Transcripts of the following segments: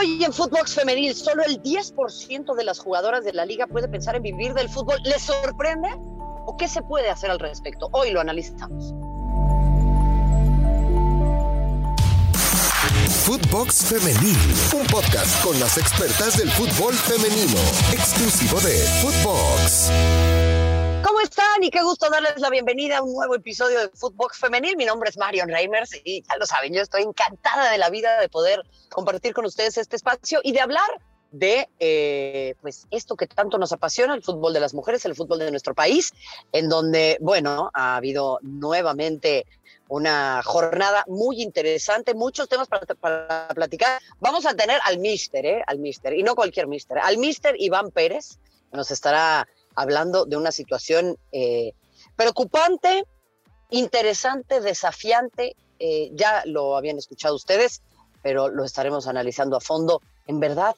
Hoy en Footbox Femenil, solo el 10% de las jugadoras de la liga puede pensar en vivir del fútbol. ¿Les sorprende? ¿O qué se puede hacer al respecto? Hoy lo analizamos. Footbox Femenil, un podcast con las expertas del fútbol femenino, exclusivo de Footbox. ¿Cómo están? Y qué gusto darles la bienvenida a un nuevo episodio de Footbox Femenil. Mi nombre es Marion Reimers y ya lo saben, yo estoy encantada de la vida de poder compartir con ustedes este espacio y de hablar de eh, pues esto que tanto nos apasiona, el fútbol de las mujeres, el fútbol de nuestro país, en donde, bueno, ha habido nuevamente una jornada muy interesante, muchos temas para, para platicar. Vamos a tener al mister, ¿eh? Al mister, y no cualquier mister, al mister Iván Pérez, nos estará hablando de una situación eh, preocupante, interesante, desafiante. Eh, ya lo habían escuchado ustedes, pero lo estaremos analizando a fondo. En verdad,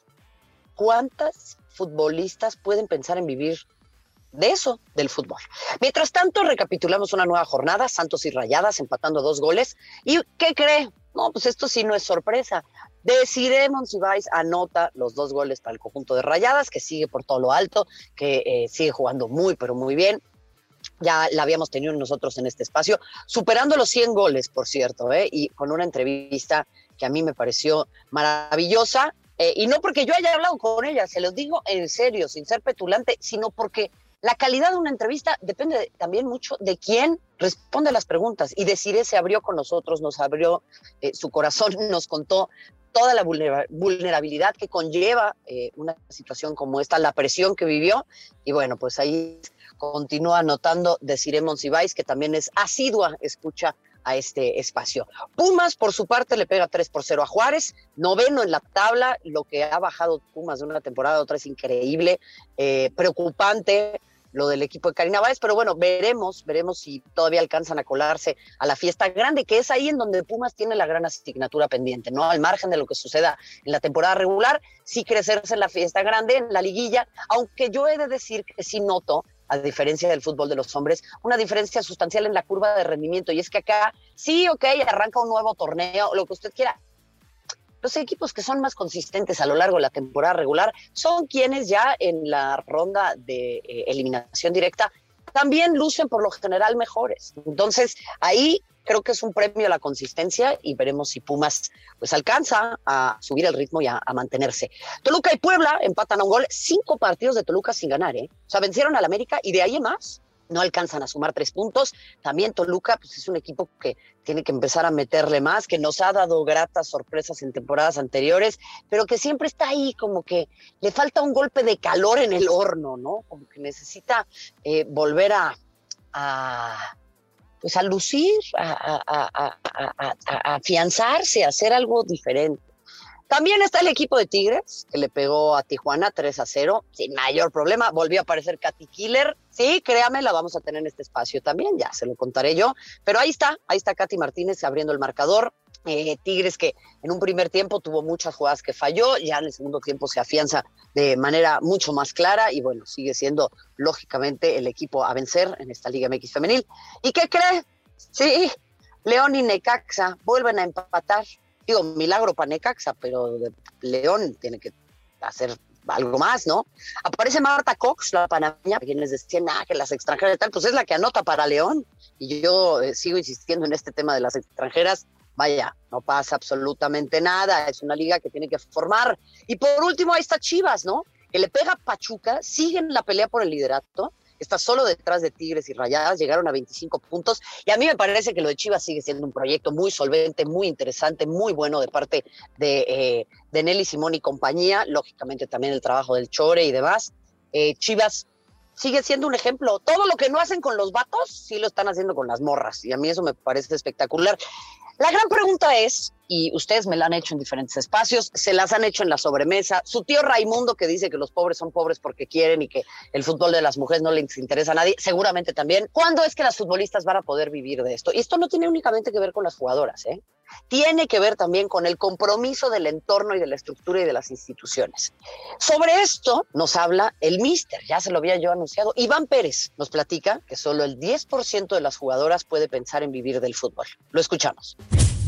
¿cuántas futbolistas pueden pensar en vivir de eso, del fútbol. Mientras tanto, recapitulamos una nueva jornada, Santos y Rayadas empatando dos goles. ¿Y qué cree? No, pues esto sí no es sorpresa. Deciremos si vais anota los dos goles para el conjunto de Rayadas, que sigue por todo lo alto, que eh, sigue jugando muy, pero muy bien. Ya la habíamos tenido nosotros en este espacio, superando los 100 goles, por cierto, ¿eh? y con una entrevista que a mí me pareció maravillosa. Eh, y no porque yo haya hablado con ella, se los digo en serio, sin ser petulante, sino porque la calidad de una entrevista depende también mucho de quién responde las preguntas. Y Desiree se abrió con nosotros, nos abrió eh, su corazón, nos contó toda la vulnerabilidad que conlleva eh, una situación como esta, la presión que vivió. Y bueno, pues ahí continúa anotando Desiree Monsiváis, que también es asidua escucha a este espacio. Pumas, por su parte, le pega 3 por 0 a Juárez, noveno en la tabla, lo que ha bajado Pumas de una temporada a otra es increíble, eh, preocupante lo del equipo de Karina Báez, pero bueno, veremos, veremos si todavía alcanzan a colarse a la fiesta grande, que es ahí en donde Pumas tiene la gran asignatura pendiente, ¿no? Al margen de lo que suceda en la temporada regular, sí crecerse en la fiesta grande, en la liguilla, aunque yo he de decir que sí noto a diferencia del fútbol de los hombres, una diferencia sustancial en la curva de rendimiento. Y es que acá, sí, ok, arranca un nuevo torneo, lo que usted quiera, los equipos que son más consistentes a lo largo de la temporada regular son quienes ya en la ronda de eh, eliminación directa también lucen por lo general mejores. Entonces, ahí creo que es un premio a la consistencia y veremos si Pumas pues alcanza a subir el ritmo y a, mantenerse. Toluca y Puebla empatan a un gol, cinco partidos de Toluca sin ganar, ¿eh? O sea, vencieron al América y de ahí más no alcanzan a sumar tres puntos. También Toluca, pues es un equipo que tiene que empezar a meterle más, que nos ha dado gratas sorpresas en temporadas anteriores, pero que siempre está ahí como que le falta un golpe de calor en el horno, ¿no? Como que necesita eh, volver a, pues a lucir, a, a, a afianzarse, a hacer algo diferente. También está el equipo de Tigres, que le pegó a Tijuana 3 a 0, sin mayor problema. Volvió a aparecer Katy Killer. Sí, créame, la vamos a tener en este espacio también, ya se lo contaré yo. Pero ahí está, ahí está Katy Martínez abriendo el marcador. Eh, Tigres que en un primer tiempo tuvo muchas jugadas que falló, ya en el segundo tiempo se afianza de manera mucho más clara y bueno, sigue siendo lógicamente el equipo a vencer en esta Liga MX femenil. ¿Y qué cree? Sí, León y Necaxa vuelven a empatar digo, milagro para Necaxa, pero León tiene que hacer algo más, ¿no? Aparece Marta Cox, la panameña, quienes decían, ah, que las extranjeras y tal, pues es la que anota para León. Y yo eh, sigo insistiendo en este tema de las extranjeras. Vaya, no pasa absolutamente nada, es una liga que tiene que formar. Y por último, ahí está Chivas, ¿no? Que le pega a Pachuca, siguen la pelea por el liderato está solo detrás de Tigres y Rayadas, llegaron a 25 puntos y a mí me parece que lo de Chivas sigue siendo un proyecto muy solvente, muy interesante, muy bueno de parte de, eh, Nelly Simón y compañía, lógicamente también el trabajo del Chore y demás. Eh, Chivas sigue siendo un ejemplo. Todo lo que no hacen con los vatos, sí lo están haciendo con las morras. Y a mí eso me parece espectacular. La gran pregunta es, y ustedes me la han hecho en diferentes espacios, se las han hecho en la sobremesa, su tío Raimundo que dice que los pobres son pobres porque quieren y que el fútbol de las mujeres no les interesa a nadie, seguramente también. ¿Cuándo es que las futbolistas van a poder vivir de esto? Y esto no tiene únicamente que ver con las jugadoras, ¿eh? tiene que ver también con el compromiso del entorno y de la estructura y de las instituciones. Sobre esto nos habla el mister, ya se lo había yo anunciado, Iván Pérez nos platica que solo el 10% de las jugadoras puede pensar en vivir del fútbol. Lo escuchamos.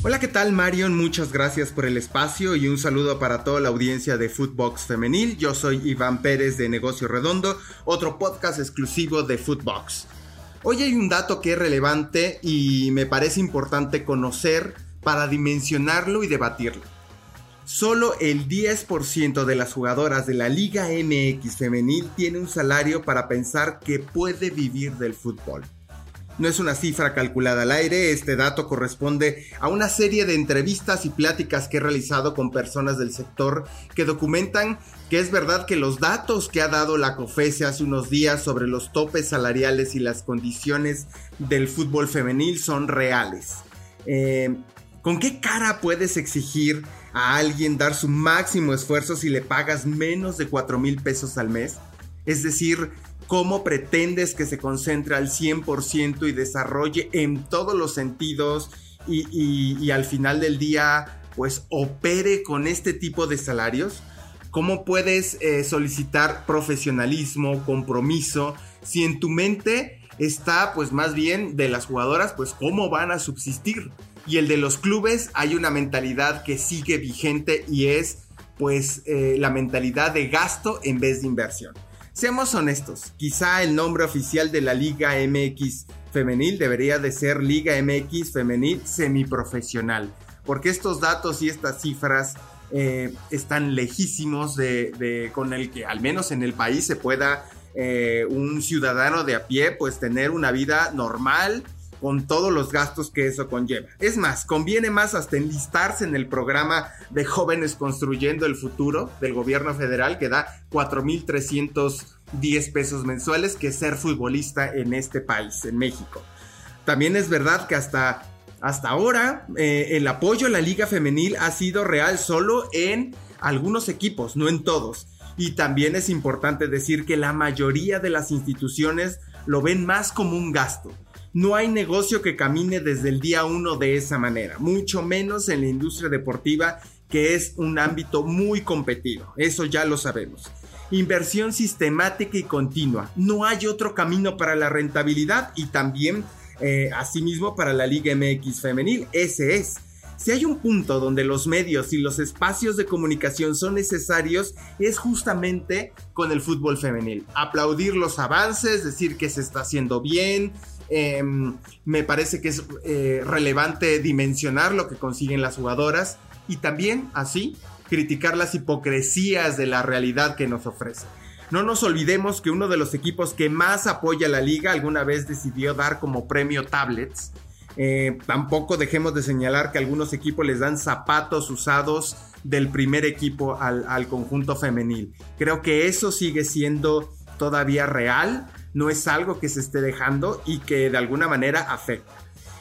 Hola, ¿qué tal Marion? Muchas gracias por el espacio y un saludo para toda la audiencia de Footbox Femenil. Yo soy Iván Pérez de Negocio Redondo, otro podcast exclusivo de Footbox. Hoy hay un dato que es relevante y me parece importante conocer para dimensionarlo y debatirlo. Solo el 10% de las jugadoras de la Liga MX femenil tiene un salario para pensar que puede vivir del fútbol. No es una cifra calculada al aire, este dato corresponde a una serie de entrevistas y pláticas que he realizado con personas del sector que documentan que es verdad que los datos que ha dado la COFESE hace unos días sobre los topes salariales y las condiciones del fútbol femenil son reales. Eh, ¿Con qué cara puedes exigir a alguien dar su máximo esfuerzo si le pagas menos de 4 mil pesos al mes? Es decir, cómo pretendes que se concentre al 100% y desarrolle en todos los sentidos y, al final del día pues opere con este tipo de salarios? ¿Cómo puedes eh, solicitar profesionalismo, compromiso, si en tu mente está pues más bien de las jugadoras pues cómo van a subsistir? Y el de los clubes hay una mentalidad que sigue vigente y es pues eh, la mentalidad de gasto en vez de inversión. Seamos honestos, quizá el nombre oficial de la Liga MX femenil debería de ser Liga MX femenil semiprofesional, porque estos datos y estas cifras eh, están lejísimos de, con el que al menos en el país se pueda eh, un ciudadano de a pie pues tener una vida normal con todos los gastos que eso conlleva. Es más, conviene más hasta enlistarse en el programa de jóvenes construyendo el futuro del gobierno federal que da 4.310 pesos mensuales que ser futbolista en este país, en México. También es verdad que hasta, hasta ahora eh, el apoyo a la liga femenil ha sido real solo en algunos equipos, no en todos. Y también es importante decir que la mayoría de las instituciones lo ven más como un gasto no hay negocio que camine desde el día uno de esa manera, mucho menos en la industria deportiva que es un ámbito muy competido, eso ya lo sabemos. Inversión sistemática y continua, no hay otro camino para la rentabilidad y también eh, asimismo para la Liga MX femenil, ese es. Si hay un punto donde los medios y los espacios de comunicación son necesarios, es justamente con el fútbol femenil. Aplaudir los avances, decir que se está haciendo bien, Em, me parece que es eh, relevante dimensionar lo que consiguen las jugadoras y también así criticar las hipocresías de la realidad que nos ofrece. No nos olvidemos que uno de los equipos que más apoya a la liga alguna vez decidió dar como premio tablets. Eh, tampoco dejemos de señalar que algunos equipos les dan zapatos usados del primer equipo al, al conjunto femenil. Creo que eso sigue siendo todavía real no es algo que se esté dejando y que de alguna manera afecta.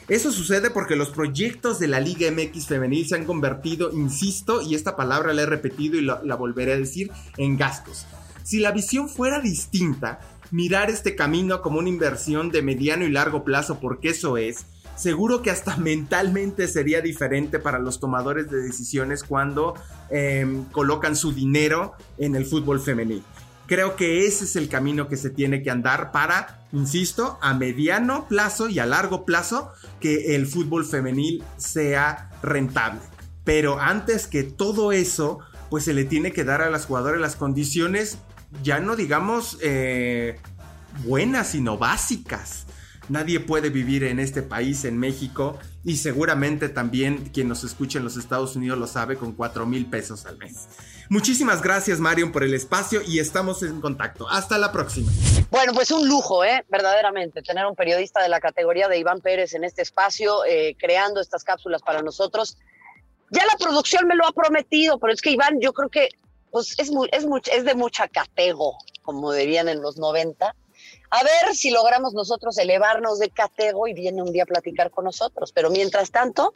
Eso sucede porque los proyectos de la Liga MX femenil se han convertido, insisto, y esta palabra la he repetido y la volveré a decir, en gastos. Si la visión fuera distinta, mirar este camino como una inversión de mediano y largo plazo, porque eso es, seguro que hasta mentalmente sería diferente para los tomadores de decisiones cuando em, colocan su dinero en el fútbol femenil. Creo que ese es el camino que se tiene que andar para, insisto, a mediano plazo y a largo plazo que el fútbol femenil sea rentable. Pero antes que todo eso, pues se le tiene que dar a las jugadoras las condiciones, ya no digamos eh, buenas, sino básicas. Nadie puede vivir en este país, en México, y seguramente también quien nos escucha en los Estados Unidos lo sabe con 4 mil pesos al mes. Muchísimas gracias, Marion, por el espacio y estamos en contacto. Hasta la próxima. Bueno, pues un lujo, ¿eh? verdaderamente, tener un periodista de la categoría de Iván Pérez en este espacio, eh, creando estas cápsulas para nosotros. Ya la producción me lo ha prometido, pero es que Iván, yo creo que pues, es, muy, es, es de mucha catego, como dirían en los 90. A ver si logramos nosotros elevarnos de catego y viene un día a platicar con nosotros. Pero mientras tanto,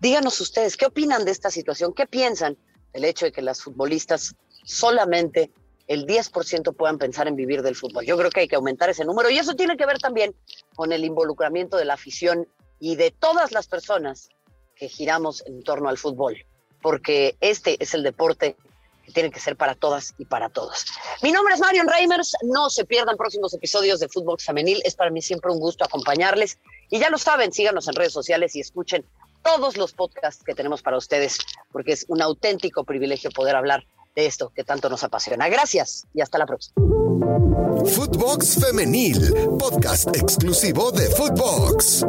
díganos ustedes, ¿qué opinan de esta situación? ¿Qué piensan? el hecho de que las futbolistas solamente el 10% puedan pensar en vivir del fútbol. Yo creo que hay que aumentar ese número y eso tiene que ver también con el involucramiento de la afición y de todas las personas que giramos en torno al fútbol, porque este es el deporte que tienen que ser para todas y para todos. Mi nombre es Marion Reimers, no se pierdan próximos episodios de Fútbol Femenil, es para mí siempre un gusto acompañarles y ya lo saben, síganos en redes sociales y escuchen todos los podcasts que tenemos para ustedes, porque es un auténtico privilegio poder hablar de esto que tanto nos apasiona. Gracias y hasta la próxima. Footbox Femenil, podcast exclusivo de Footbox.